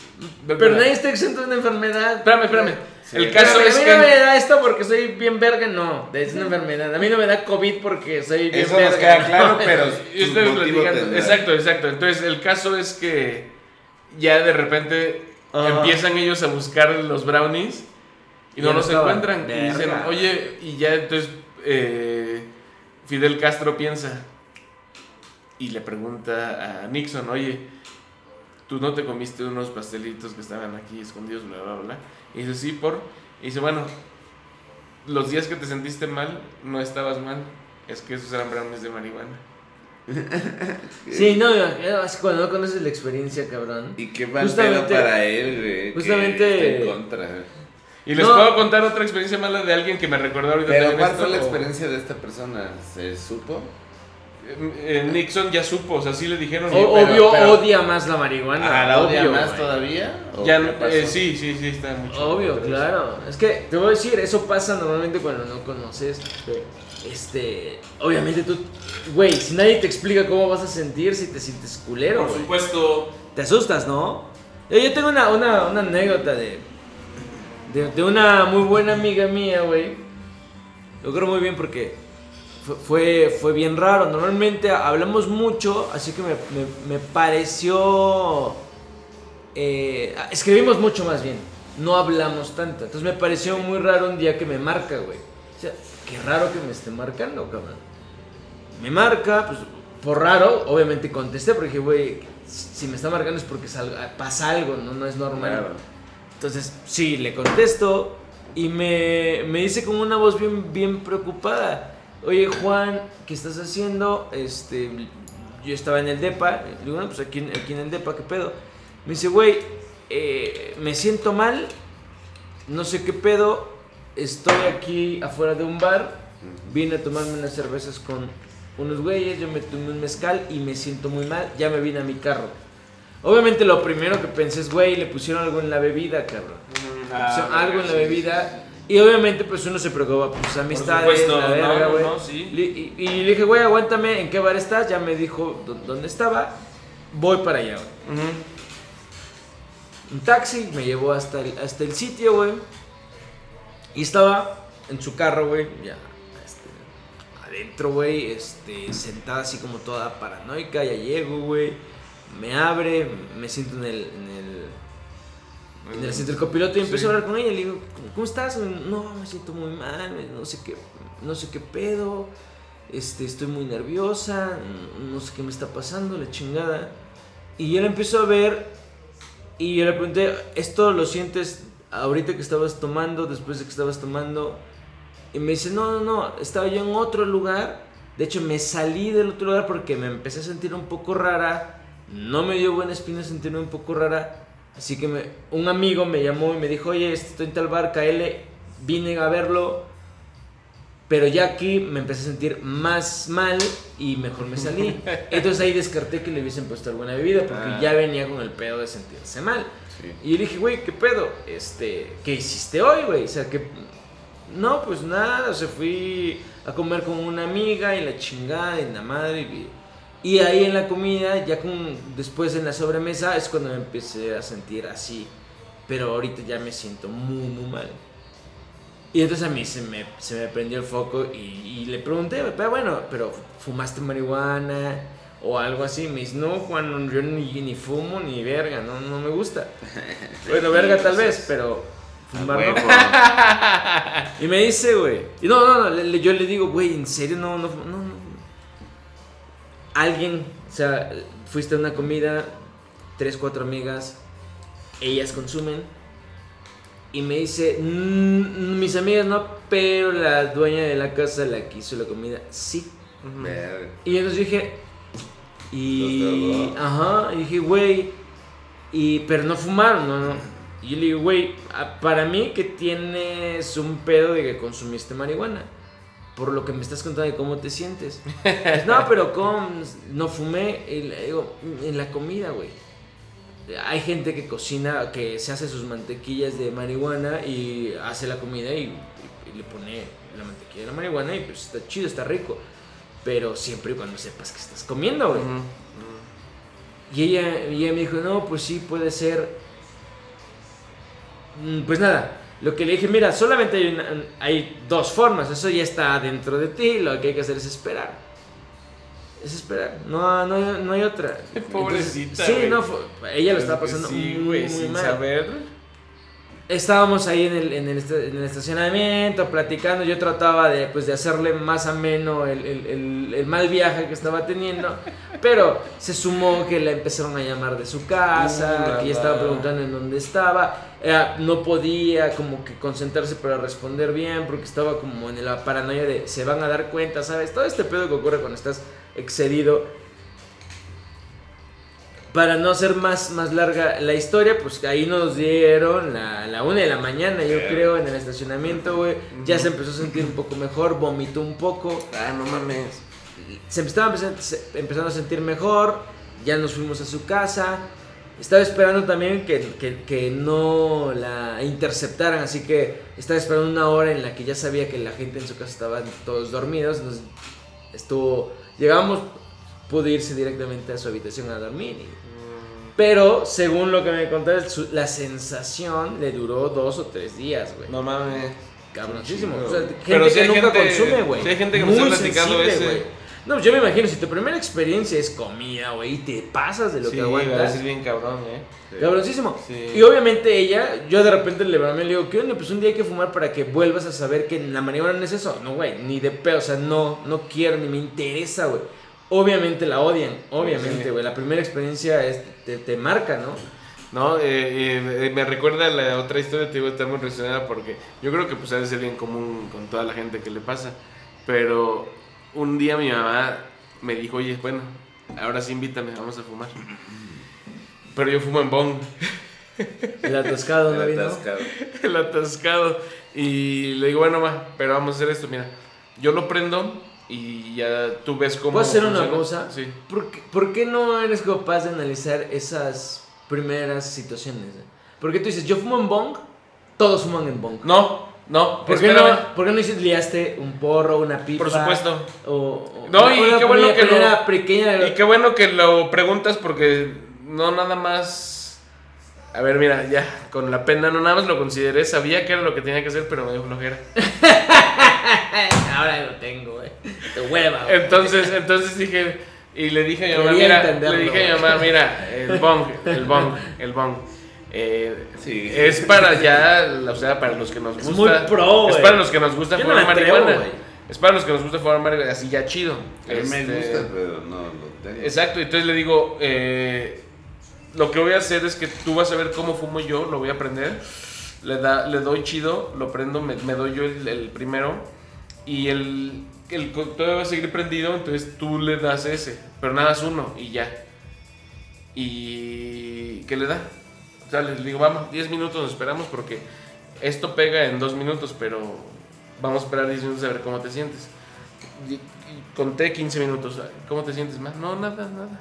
Pero nadie está exento de una enfermedad. Espérame, espérame. Sí. El caso Espérame, es a mí que... no me da esto porque soy bien verga, no. Es una enfermedad. A mí no me da COVID porque soy bien Eso verga. nos queda no. claro, pero. Yo su estoy platicando. Exacto, exacto. Entonces, el caso es que ya de repente Empiezan ellos a buscar los brownies Y no los estaba. encuentran. Y dicen, oye, y ya entonces eh, Fidel Castro piensa y le pregunta a Nixon, oye, tú no te comiste unos pastelitos que estaban aquí escondidos, bla, bla, bla. Y dice, sí, por. Y dice, bueno, los días que te sentiste mal, no estabas mal. Es que esos eran brownies de marihuana. Sí, no, cuando no conoces la experiencia, cabrón. Y qué mal pedo para él, güey. que justamente- está en contra. Y les No. puedo contar otra experiencia mala de alguien que me recordó ahorita. Pero ¿cuál fue la experiencia de esta persona? ¿Se supo? Eh, Nixon ya supo, o sea, sí le dijeron. O- y- pero- obvio, pero- odia más la marihuana. ¿Ah, la odia obvio, más güey. todavía? ¿O ya, eh, sí, sí, sí, está mucho. Obvio, pero claro. Es que te voy a decir, eso pasa normalmente cuando no conoces. Este, obviamente tú, güey, si nadie te explica cómo vas a sentir, si te sientes culero, Por supuesto. Te asustas, ¿no? Yo, yo tengo una, una, una anécdota de, de, de una muy buena amiga mía, güey. Lo creo muy bien porque fue, fue, fue bien raro. Normalmente hablamos mucho, así que me, me- me pareció... eh, escribimos mucho más bien, no hablamos tanto. Entonces me pareció muy raro un día que me marca, güey. Qué raro que me esté marcando, cabrón. Me marca, pues por raro, obviamente contesté porque dije, güey, si me está marcando es porque sal- pasa algo, ¿no? No es normal. Claro. Entonces, sí, le contesto y me, me dice con una voz bien, bien preocupada. Oye, Juan, ¿qué estás haciendo? Este, yo estaba en el DEPA. Le digo, bueno, pues aquí, en- aquí en el DEPA, ¿qué pedo? Me dice, güey, eh, me siento mal, no sé qué pedo, estoy aquí afuera de un bar, vine a tomarme unas cervezas con unos güeyes, yo me tomé un mezcal y me siento muy mal, ya me vine a mi carro. Obviamente lo primero que pensé es, güey, le pusieron algo en la bebida, cabrón. Mm, ah, algo en la bebida. Y obviamente pues uno se preocupa, pues amistades, supuesto, la verga, güey. no, sí. Li- Y, y le dije, güey, aguántame, ¿en qué bar estás? Ya me dijo dó- dónde estaba. Voy para allá, güey. Un taxi me llevó hasta el, hasta el sitio, güey. Y estaba en su carro, güey, ya este, adentro, güey, este, sentada así como toda paranoica. Ya llego, güey. Me abre, me siento en el, en el, en el asiento del copiloto y empiezo Sí. a hablar con ella. Le digo, ¿cómo estás? No, me siento muy mal, no sé qué, no sé qué pedo. Este, estoy muy nerviosa, no sé qué me está pasando, la chingada. Y yo la empiezo a ver y yo le pregunté, ¿esto lo sientes ahorita que estabas tomando, después de que estabas tomando? Y me dice, no, no, no, estaba yo en otro lugar. De hecho, me salí del otro lugar porque me empecé a sentir un poco rara. No me dio buena espina sentirme un poco rara. Así que me- un amigo me llamó y me dijo, oye, estoy en tal bar, KL, vine a verlo. Pero ya aquí me empecé a sentir más mal y mejor me salí. Entonces ahí descarté que le hubiesen puesto alguna bebida porque Ah. ya venía con el pedo de sentirse mal. Sí. Y le dije, güey, ¿qué pedo? Este, ¿qué hiciste hoy, güey? O sea, que... No, pues nada, o sea, fui a comer con una amiga y la chingada y la madre. Y, y ahí en la comida, ya con, después en la sobremesa, es cuando me empecé a sentir así. Pero ahorita ya me siento muy, muy mal. Y entonces a mí se me, se me prendió el foco y, y le pregunté, pero bueno, pero ¿fumaste marihuana o algo así? Me dice, no, Juan, yo ni, ni fumo ni verga, no, no me gusta. Bueno, verga tal vez, pero fumar no. Y me dice, güey. Y no, no, no, le- yo le digo, güey, ¿en serio? No, no, no, no. Alguien, o sea, fuiste a una comida, tres, cuatro amigas, ellas consumen. Y me dice, "Mm, mis amigas no, pero la dueña de la casa, la que hizo la comida, sí. Ujú. Verga. Y entonces dije, y. Ajá, y dije, güey, y, pero no fumaron, no, no. Y yo le digo, güey, para mí que tienes un pedo de que consumiste marihuana. Por lo que me estás contando de cómo te sientes. Pues, no, pero. No fumé. Y le digo, en la comida, güey. Hay gente que cocina, que se hace sus mantequillas de marihuana y hace la comida y, y le pone la mantequilla de la marihuana y pues está chido, está rico. Pero siempre y cuando sepas que estás comiendo, güey. Y ella, y ella me dijo, no, pues sí, puede ser. Mm, Pues nada, lo que le dije, mira, solamente hay, una- hay dos formas, eso ya está dentro de ti, lo que hay que hacer es esperar. Es esperar, no, no, hay, no hay otra. Pobrecita, Entonces, sí, no, ella lo estaba pasando sí, muy, güey, muy sin mal. saber. Estábamos ahí en el, en el, en el estacionamiento platicando. Yo trataba de, pues, de hacerle más ameno el, el- el- el mal viaje que estaba teniendo. Pero se sumó que la empezaron a llamar de su casa, Uh, que ya estaba preguntando en dónde estaba. Eh, no podía como que concentrarse para responder bien porque estaba como en la paranoia de se van a dar cuenta, ¿sabes? Todo este pedo que ocurre cuando estás excedido. Para no hacer más, más larga la historia, pues ahí nos dieron la, la una de la mañana, yo creo, en el estacionamiento, güey. Ya se empezó a sentir un poco mejor, vomitó un poco. Ah, no mames. Se estaba empezando, a sentir mejor, ya nos fuimos a su casa. Estaba esperando también que, que- que no la interceptaran, así que estaba esperando una hora en la que ya sabía que la gente en su casa estaban todos dormidos. Entonces estuvo, llegamos, pude irse directamente a su habitación a dormir. y- pero según lo que me contaste, su- la sensación le duró dos o tres días, güey. No mames. Cabroncísimo. O sea, gente Pero sí que nunca gente- consume, güey. sí hay gente que me Muy está platicando sensible, ese. güey. No, yo me imagino, si tu primera experiencia es comida, güey, y te pasas de lo sí, que aguantas. es bien cabrón, eh. Sí. Cabroncísimo. Sí. Y obviamente ella, yo de repente le le digo, ¿qué onda? Pues un día hay que fumar para que vuelvas a saber que la marihuana no es eso. No, güey, ni de pedo, o sea, no, no quiero, ni me interesa, güey. Obviamente la odian, obviamente, Sí. güey. La primera experiencia es, te, te marca, ¿no? No, eh, eh, me recuerda la otra historia, te digo, está muy relacionada porque yo creo que pues ha de ser bien común con toda la gente que le pasa. Pero un día mi mamá me dijo, oye, bueno, ahora sí invítame, vamos a fumar. Pero yo fumo en bong, El atascado, ¿no El atascado. el atascado. Y le digo, bueno, ma, pero vamos a hacer esto, mira. Yo lo prendo y ya tú ves cómo. ¿Puedo hacer una funciona. cosa? Sí. ¿Por qué, por qué no eres capaz de analizar esas primeras situaciones? Porque tú dices, yo fumo en bong, todos fuman en bong. No, no, ¿Por qué no, ¿Por qué no dices liaste un porro, una pipa? Por supuesto. O, o- No, y una qué bueno que lo- pequeña- Y qué bueno que lo preguntas porque no nada más... A ver, mira, ya, con la pena no nada más lo consideré, sabía que era lo que tenía que hacer, pero me dio flojera. Ahora lo tengo, güey. De hueva, güey. Entonces, entonces dije, y le dije a mi mamá, mira, le dije a mi mamá, mira, el bong, el bong, el bong. eh, Sí. Es para ya, o sea, para los que nos Es gusta. muy pro, Es para los que nos gusta no fumar marihuana. es para los que nos gusta fumar marihuana, así ya chido. A mí me Este, gusta, pero no lo tengo. Exacto, entonces le digo, eh, lo que voy a hacer es que tú vas a ver cómo fumo yo, lo voy a aprender. Le, da, le doy chido, lo prendo, me, me doy yo el, primero. Y el, el todavía va a seguir prendido, entonces tú le das ese. Pero nada más uno y ya. ¿Y qué le da? O sea, le digo, vamos, 10 minutos nos esperamos porque esto pega en 2 minutos, pero vamos a esperar 10 minutos a ver cómo te sientes. Conté 15 minutos. ¿Cómo te sientes más? No, nada, nada.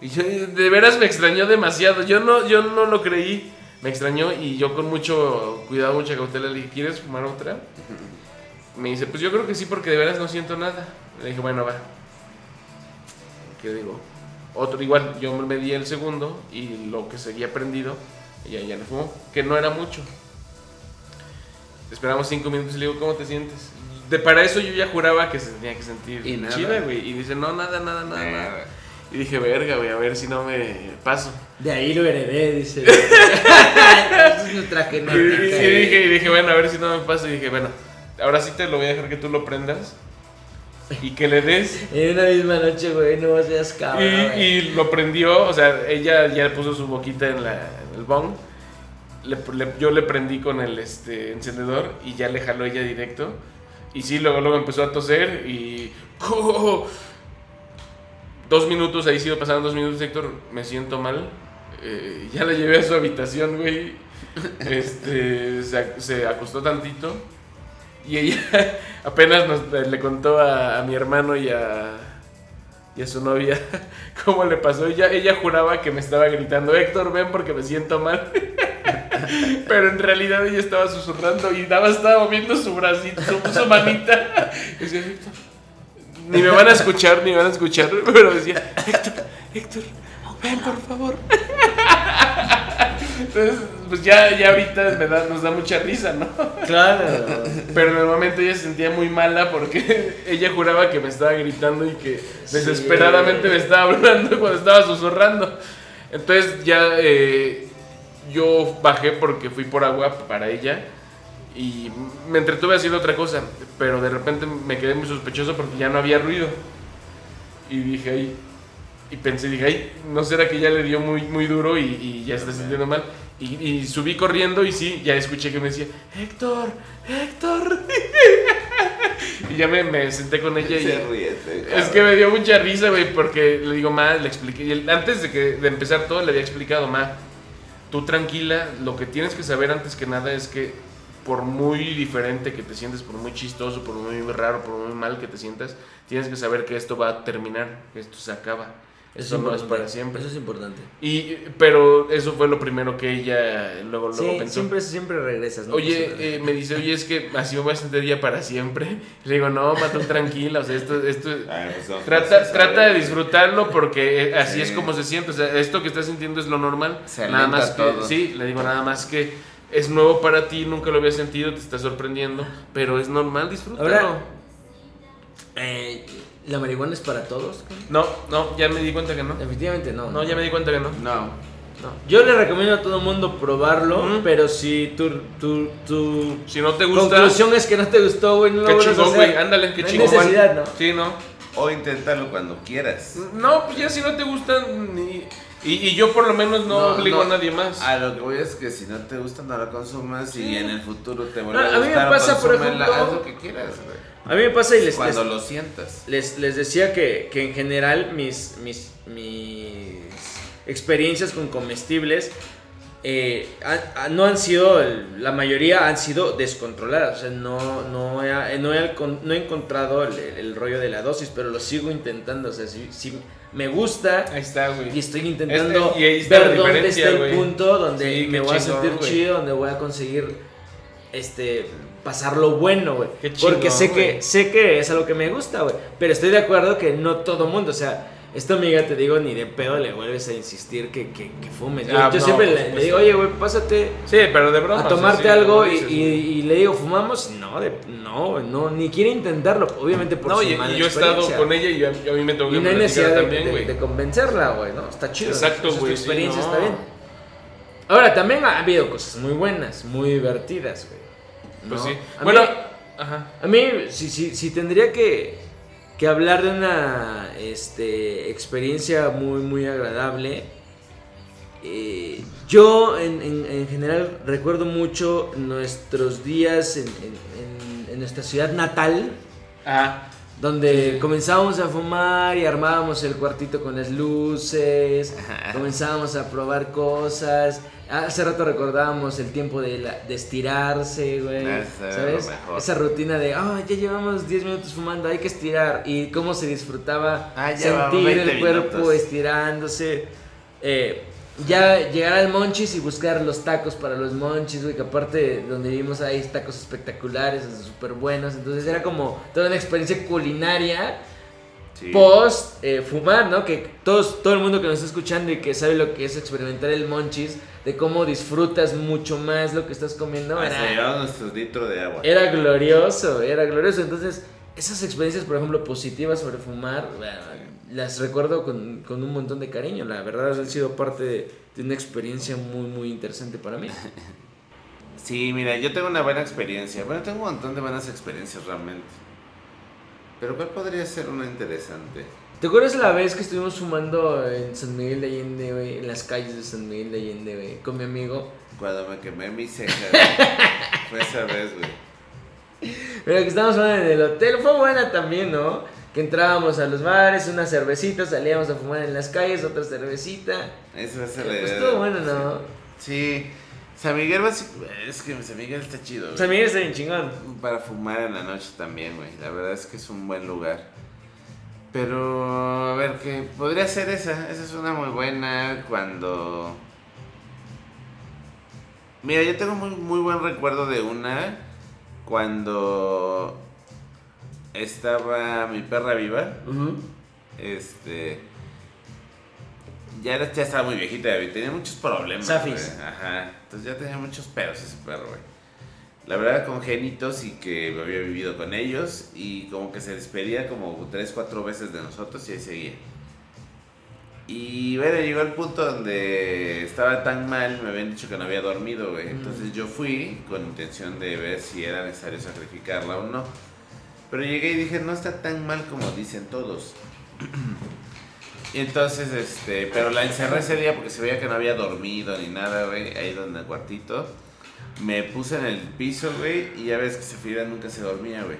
De veras me extrañó demasiado. Yo no, yo no lo creí. Me extrañó y yo con mucho cuidado, mucha cautela le dije, ¿quieres fumar otra? Me dice, pues yo creo que sí porque de veras no siento nada. Le dije, bueno, va. ¿Qué digo? Otro igual, yo me di el segundo y lo que seguía prendido, ella ya le fumó, que no era mucho. Esperamos cinco minutos y le digo, ¿cómo te sientes? De para eso yo ya juraba que se tenía que sentir Y nada. chida, güey. Y dice, no, nada, nada, nada, nada. Nada. Y dije, verga, güey, a ver si no me paso. De ahí lo heredé, dice. Es nuestra Y, y genética. dije, y dije, bueno, a ver si no me paso. Y dije, bueno, ahora sí te lo voy a dejar que tú lo prendas y que le des. En una misma noche, güey, no seas Y, cabrón. güey. y lo prendió, o sea, ella ya puso su boquita en, la, en el bong. Le- le- yo le prendí con el este, encendedor y ya le jaló ella directo. Y sí, luego, luego empezó a toser y... Dos minutos, ahí sigo pasando dos minutos, Héctor, me siento mal. Eh, ya la llevé a su habitación, güey. Este, se, se acostó tantito. Y ella apenas nos- le contó a, a mi hermano y a, y a su novia cómo le pasó. Ella, ella juraba que me estaba gritando, Héctor, ven porque me siento mal. Pero en realidad ella estaba susurrando y nada más estaba moviendo su bracito, su, su manita. Y decía, "Héctor, ni me van a escuchar, ni me van a escuchar. Pero decía, Héctor, Héctor, ven por favor. Entonces, pues ya, ya ahorita me da- nos da mucha risa, ¿no? Claro. Pero en el momento ella se sentía muy mala porque ella juraba que me estaba gritando y que desesperadamente me estaba hablando cuando estaba susurrando. Entonces ya eh, yo bajé porque fui por agua para ella y me entretuve haciendo otra cosa, pero de repente me quedé muy sospechoso porque ya no había ruido. Y dije, ay, y pensé, dije, ay, ¿no será que ya le dio muy, muy duro y, y ya está sintiendo mal? Y, y subí corriendo y sí, ya escuché que me decía, Héctor, Héctor. y ya me, me senté con ella y... Se Es que me dio mucha risa, güey, porque le digo, ma, le expliqué. y antes de, que, de empezar todo, le había explicado, ma, tú tranquila, lo que tienes que saber antes que nada es que por muy diferente que te sientes, por muy chistoso, por muy raro, por muy mal que te sientas, tienes que saber que esto va a terminar, que esto se acaba. Esto no es importante, para siempre. Eso es importante. Y, pero eso fue lo primero que ella luego, luego Sí, pensó. siempre, siempre regresas, ¿no? Oye, Pues, eh, me dice, oye, es que así me voy a sentir ya para siempre. Le digo, no, Matú, tranquila, o sea, esto, esto, Ay, pues, Trata, hacer, trata de disfrutarlo porque eh, así Sí. es como se siente. O sea, esto que estás sintiendo es lo normal. Se nada más que, todo. sí, le digo nada más que es nuevo para ti, nunca lo habías sentido, te está sorprendiendo, pero es normal disfrutarlo. Ahora- eh, ¿La marihuana es para todos? No, no, ya me di cuenta que no. Definitivamente no. No, ya me di cuenta que no. No. No. Yo le recomiendo a todo el mundo probarlo, pero si tu, tu, tu Si no te gusta, conclusión es que no te gustó, güey, no lo a chingón, güey. Ándale, qué No hay chingón. necesidad, ¿no? Sí, no. O inténtalo cuando quieras. No, pues ya si no te gustan, ni- y, y yo por lo menos no, obligo a nadie más. A lo que voy es que si no te gusta, no la consumas y en el futuro te vuelve No, a a mí me gustar. pasa, por consúmela, ejemplo- Haz lo que quieras, güey. A mí me pasa y les, Cuando les, lo sientas. les, les decía que, que en general mis, mis, mis experiencias con comestibles eh, no han sido, el- la mayoría han sido descontroladas. O sea, no, no, he, no, he, alcon- no he encontrado el, el rollo de la dosis, pero lo sigo intentando. O sea, si, si me gusta Ahí está, güey. y estoy intentando Este- y ahí está la ver dónde está el güey. punto donde Sí, me voy a sentir güey. chido, donde voy a conseguir este pasarlo bueno, güey. Porque sé que sé que es algo que me gusta, güey, pero estoy de acuerdo que no todo mundo, o sea, esta amiga te digo ni de pedo le vuelves a insistir que, que, que fumes. Yo, Ah, yo no, siempre le, digo, "Oye, güey, pásate Sí, pero de broma. a tomarte sí, algo y, dices, y- y le digo, "¿Fumamos?" No, de, no, no, ni quiere intentarlo, obviamente por No, su y, mala y yo he estado con ella y yo- yo a mí me tengo que Y no hay necesidad de, también, de- convencerla, güey, ¿no? Está chido. Exacto, güey, sí, experiencia no. está bien. Ahora, también ha habido cosas muy buenas, muy divertidas, güey. Pues ¿no? sí. A Bueno, mí- ajá. a mí, si, si, si tendría que, que hablar de una este, experiencia muy, muy agradable, eh, yo en, en- en general recuerdo mucho nuestros días en, en- nuestra ciudad natal, Ah, donde comenzábamos a fumar y armábamos el cuartito con las luces, comenzábamos a probar cosas. Hace rato recordábamos el tiempo de, la- de estirarse, güey. ¿Sabes? mejor. Esa rutina de, ah, ya llevamos 10 minutos fumando, hay que estirar. Y cómo se disfrutaba Ah, sentir 20 el cuerpo minutos. estirándose. Eh, ya llegar al Monchis y buscar los tacos para los Monchis, güey, que aparte donde vivimos hay tacos espectaculares, súper buenos. Entonces era como toda una experiencia culinaria Sí. post eh, fumar, ¿no? Que todos, todo el mundo que nos está escuchando y que sabe lo que es experimentar el Monchis, de cómo disfrutas mucho más lo que estás comiendo, Ah, era, nuestros litros de agua. era glorioso, era glorioso. Entonces, esas experiencias, por ejemplo, positivas sobre fumar, eh, las recuerdo con, con un montón de cariño. La verdad, han sido parte de, de una experiencia muy, muy interesante para mí. Sí, mira, yo tengo una buena experiencia. Bueno, tengo un montón de buenas experiencias realmente. Pero ¿cuál podría ser una interesante? ¿Te acuerdas la vez que estuvimos fumando en San Miguel de Allende, güey? En las calles de San Miguel de Allende, güey, con mi amigo. Cuando me quemé mi ceja. Fue esa vez, güey. Pero que estábamos en el hotel, fue buena también, ¿no? Que entrábamos a los bares, una cervecita, salíamos a fumar en las calles, otra cervecita. Esa es la Pues idea. estuvo bueno, ¿no? Sí. San Miguel, basi- es que San Miguel está chido, güey. San Miguel está bien chingón. Para fumar en la noche también, güey. La verdad es que es un buen lugar. Pero, a ver, que podría ser esa. Esa es una muy buena cuando... Mira, yo tengo muy, muy buen recuerdo de una cuando estaba mi perra viva. Este... Ya, era, ya estaba muy viejita, güey. Tenía muchos problemas. Safis. Ajá. Entonces ya tenía muchos pedos ese perro, güey. La verdad, congénitos y que había vivido con ellos. Y como que se despedía como tres, cuatro veces de nosotros y ahí seguía. Y bueno, llegó el punto donde estaba tan mal, me habían dicho que no había dormido, güey. Entonces yo fui con intención de ver si era necesario sacrificarla o no. Pero llegué y dije, no está tan mal como dicen todos. Y entonces, este, pero la encerré ese día porque se veía que no había dormido ni nada, güey, ahí donde el cuartito. Me puse en el piso, güey, y ya ves que Zafira nunca se dormía, güey.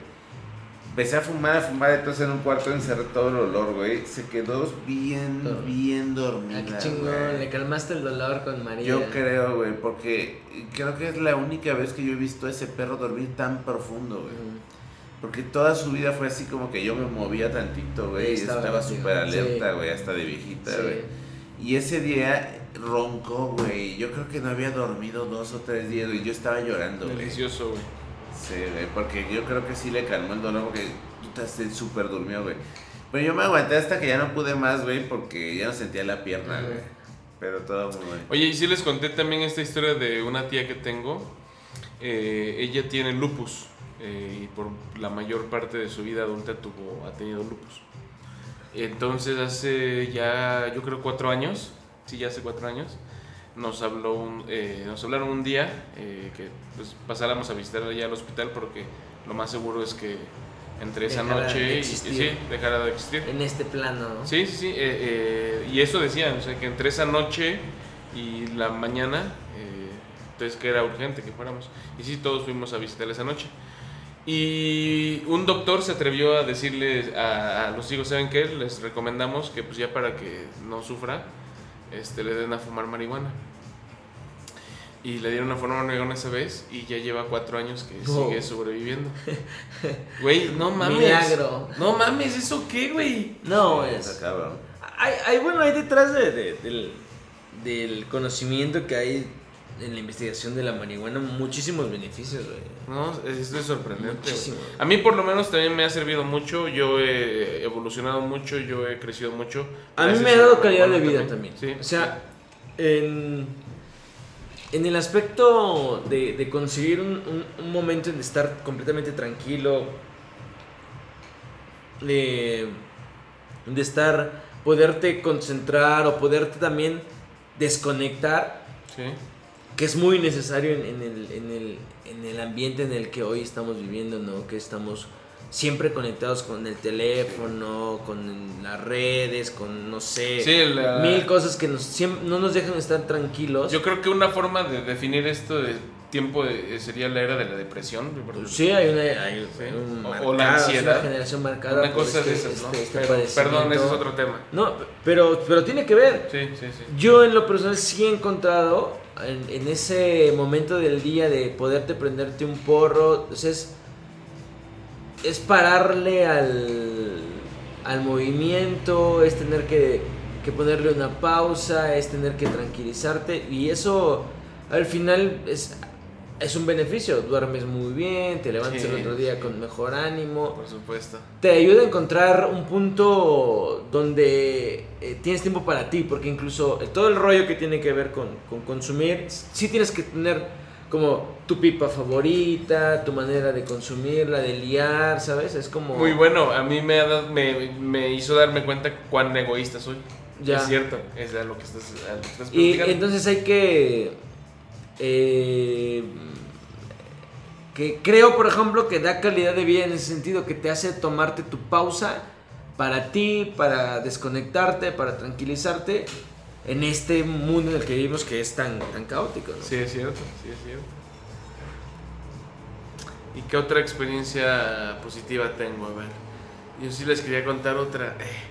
Empecé a fumar, a fumar, entonces en un cuarto encerré todo el olor, güey. Se quedó bien, Todo. bien Ah, dormida. qué chingón, le calmaste el dolor con María. Yo creo, güey, porque creo que es la única vez que yo he visto a ese perro dormir tan profundo, güey. Mm. Porque toda su vida fue así como que yo me movía tantito, güey. Y Estaba súper alerta, Sí. güey, hasta de viejita, Sí. güey. Y ese día roncó, güey. Yo creo que no había dormido dos o tres días, güey. Yo estaba llorando, güey. Delicioso, güey. Sí, güey, porque yo creo que sí le calmó el dolor porque puta, se súper durmió, güey. Pero yo me aguanté hasta que ya no pude más, güey, porque ya no sentía la pierna, güey. Pero todo muy bueno. Oye, y sí les conté también esta historia de una tía que tengo. Eh, ella tiene lupus eh, y por la mayor parte de su vida adulta tuvo, ha tenido lupus. Entonces hace ya, yo creo cuatro años, sí, ya hace cuatro años, nos habló un, eh, nos hablaron un día eh, que pues pasáramos a visitarla ya al hospital porque lo más seguro es que entre esa Dejara de noche y, y existir. sí, dejara de existir. En este plano, ¿no? Sí, sí, sí. eh, eh, y eso decían, o sea, que entre esa noche y la mañana, eh, entonces que era urgente que fuéramos. Y sí, todos fuimos a visitar esa noche. Y un doctor se atrevió a decirle a, a los hijos, ¿saben qué? Les recomendamos que pues ya para que no sufra, este, le den a fumar marihuana. Y le dieron a fumar marihuana esa vez y ya lleva cuatro años que Oh. sigue sobreviviendo. Güey, no mames. Milagro. No mames, ¿eso qué, güey? No, es. está cabrón. Hay, hay, bueno, hay detrás de- de- del, del conocimiento que hay en la investigación de la marihuana muchísimos beneficios, güey. No, esto es sorprendente. Muchísimo. A mí por lo menos también me ha servido mucho, yo he evolucionado mucho, yo he crecido mucho. A mí me ha dado calidad de vida también. Sí. O sea, en, en el aspecto de, de conseguir un, un- un momento en estar completamente tranquilo, de, de estar, poderte concentrar o poderte también desconectar, sí. Que es muy necesario en, en el, en, el, en el ambiente en el que hoy estamos viviendo, ¿no? Que estamos siempre conectados con el teléfono, con las redes, con, no sé, Sí, la- mil cosas que nos, siem- no nos dejan estar tranquilos. Yo creo que una forma de definir esto de tiempo eh, sería la era de la depresión. Pues sí, hay una, hay Sí. un O- o la marcado, ansiedad. una generación marcada. Una por cosa de este- esas, ¿no? este- este Pero- perdón, ese es otro tema. No, pero, pero tiene que ver. Sí, sí, sí. Yo en lo personal sí he encontrado en, ese momento del día de poderte prenderte un porro, es, es pararle al, al movimiento, es tener que, que ponerle una pausa, es tener que tranquilizarte y eso al final es, es un beneficio, duermes muy bien, te levantas Sí, el otro día sí. con mejor ánimo Por supuesto. te ayuda a encontrar un punto donde eh, tienes tiempo para ti, porque incluso eh, todo el rollo que tiene que ver con, con consumir, sí tienes que tener como tu pipa favorita, tu manera de consumirla, de liar, ¿sabes? Es como... Muy bueno, a mí me, dado- me, me hizo darme cuenta cuán egoísta soy. Ya. Es cierto, es a lo que estás, a lo que estás Y entonces hay que... eh, que creo, por ejemplo, que da calidad de vida en ese sentido, que te hace tomarte tu pausa para ti, para desconectarte, para tranquilizarte en este mundo en el que vivimos que es tan, tan caótico. ¿no? Sí, es cierto, sí, es cierto. ¿Y qué otra experiencia positiva tengo? A ver, yo sí les quería contar otra. Eh,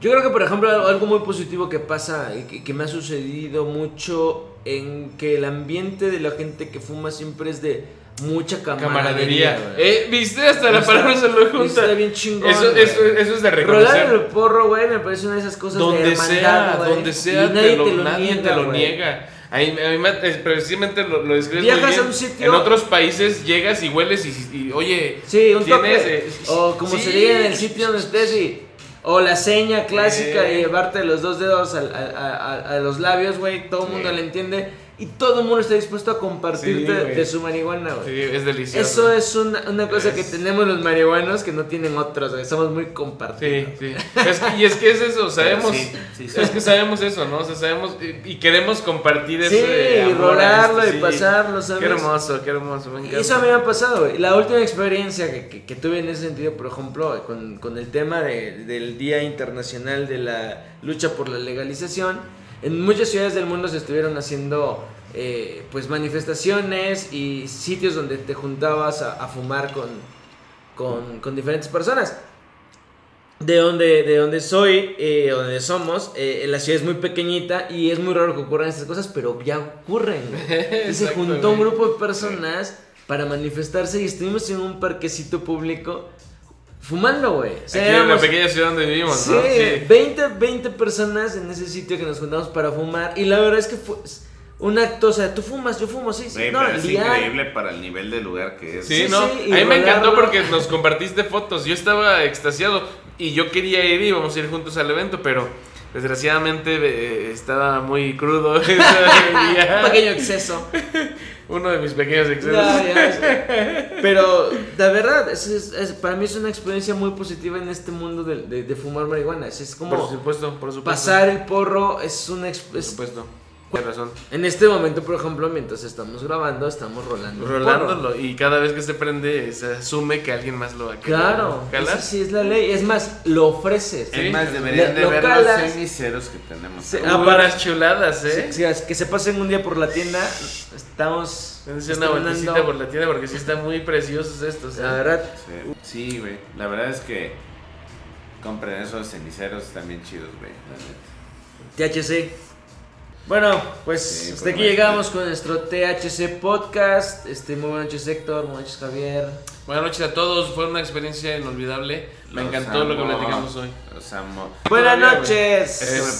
Yo creo que, por ejemplo, algo- muy positivo que pasa y que me ha sucedido mucho en que el ambiente de la gente que fuma siempre es de mucha camaradería. camaradería. Eh, ¿Viste? Hasta la palabra se lo junta. Está bien chingón. Eso, eso, eso es de Rolar el reconocer. porro, güey, me parece una de esas cosas de Donde hermandad, sea, donde y sea, nadie te lo- te lo nadie niega, te lo niega. Ahí, a mí me- precisamente lo, lo describes muy bien. a un sitio- En otros países llegas y hueles y, y, oye, Sí, un tienes, toque. eh, o como sí. se diga en el sitio donde estés y... O la seña clásica Eh. de llevarte los dos dedos a, a- a- a los labios, güey, todo el Sí. mundo la entiende. Y todo el mundo está dispuesto a compartirte Sí, de su marihuana, güey. Sí, es delicioso. Eso es una, una cosa que tenemos los marihuanos que no tienen otros, güey. Somos muy compartidos. Sí, sí. Es que- y es que es eso, sabemos. Sí, sí, sí. Es que sabemos eso, ¿no? O sea, sabemos y, y queremos compartir Sí, ese y rolarlo esto, y sí. pasarlo, ¿sabes? Qué hermoso, qué hermoso, me eso a mí me ha pasado, güey. La última experiencia que, que- que tuve en ese sentido, por ejemplo, con, con el tema de- del Día Internacional de la Lucha por la Legalización, en muchas ciudades del mundo se estuvieron haciendo eh, pues manifestaciones y sitios donde te juntabas a, a fumar con, con, con diferentes personas. De donde, de donde soy, eh, donde somos, eh, la ciudad es muy pequeñita y es muy raro que ocurran estas cosas, pero ya ocurren. Y se juntó un grupo de personas para manifestarse y estuvimos en un parquecito público fumando, güey. O sea, Aquí en la pequeña ciudad donde vivimos, sí, ¿no? Sí. 20, 20 personas en ese sitio que nos juntamos para fumar. Y la verdad es que fue un acto, o sea, tú fumas, yo fumo, sí, sí. Güey, no, pero es liar. increíble para el nivel de lugar que es. Sí, Sí, no, sí, a mí me encantó porque nos compartiste fotos. Yo estaba extasiado y yo quería ir y íbamos a ir juntos al evento, pero desgraciadamente eh, estaba muy crudo ese Un pequeño exceso. Uno de mis pequeños excesos. Ya. Pero la verdad, es, es- es- para mí es una experiencia muy positiva en este mundo de, de- de fumar marihuana. Es, como Por supuesto, por supuesto. pasar el porro, es una Por es- supuesto. Tienes razón. En este momento, por ejemplo, mientras estamos grabando, estamos rolando. Rolándolo y cada vez que se prende se asume que alguien más lo va a querer Claro, calar. esa sí es la ley. Es más, lo ofreces. Sí. Es más, deberían de Lo ver calas. los cemiceros que tenemos. Sí, ah, para- chuladas, ¿eh? Sí, sí, que se pasen un día por la tienda, estamos. Dense una vueltecita por la tienda porque sí están muy preciosos estos. ¿eh? La verdad, Sí, Sí, güey. La verdad es que compren esos ceniceros también chidos, güey. THC. Bueno, pues Sí, hasta por aquí llegamos con nuestro THC podcast. Este, muy buenas noches, Héctor. Buenas noches, Javier. Buenas noches a todos, fue una experiencia inolvidable. Me Los encantó lo que amo. platicamos hoy. Los amo. Buenas noches. Es